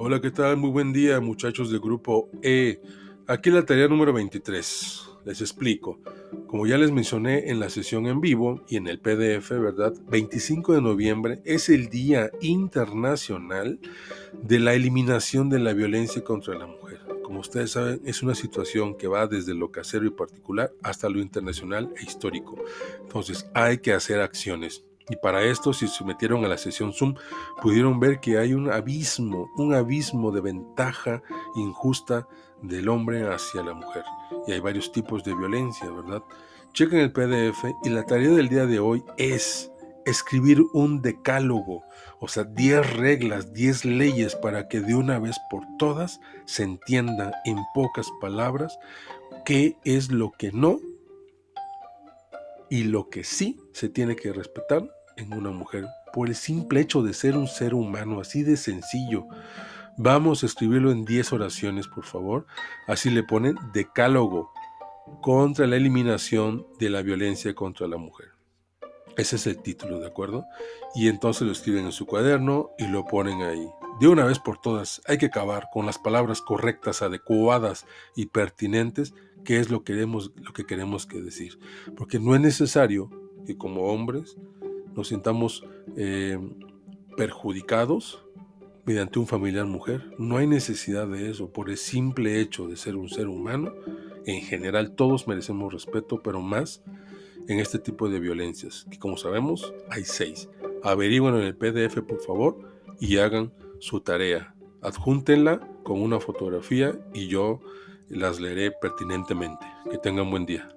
Hola, ¿qué tal? Muy buen día, muchachos del grupo E. Aquí la tarea número 23. Les explico. Como ya les mencioné en la sesión en vivo y en el PDF, ¿verdad? 25 de noviembre es el Día Internacional de la Eliminación de la Violencia contra la Mujer. Como ustedes saben, es una situación que va desde lo casero y particular hasta lo internacional e histórico. Entonces, hay que hacer acciones. Y para esto, si se metieron a la sesión Zoom, pudieron ver que hay un abismo, un abismo de ventaja injusta del hombre hacia la mujer. Y hay varios tipos de violencia, ¿verdad? Chequen el PDF y la tarea del día de hoy es escribir un decálogo, o sea, 10 reglas, 10 leyes para que de una vez por todas se entienda en pocas palabras qué es lo que no y lo que sí se tiene que respetar en una mujer por el simple hecho de ser un ser humano, así de sencillo. Vamos a escribirlo en 10 oraciones, por favor. Así le ponen decálogo contra la eliminación de la violencia contra la mujer. Ese es el título, ¿de acuerdo? Y entonces lo escriben en su cuaderno y lo ponen ahí. De una vez por todas, hay que acabar con las palabras correctas, adecuadas y pertinentes, que es lo, queremos, lo que queremos que decir. Porque no es necesario que como hombres nos sintamos eh, perjudicados mediante un familiar mujer. No hay necesidad de eso. Por el simple hecho de ser un ser humano, en general todos merecemos respeto, pero más en este tipo de violencias, que como sabemos hay seis. Averigüen en el PDF por favor y hagan su tarea. Adjúntenla con una fotografía y yo las leeré pertinentemente. Que tengan buen día.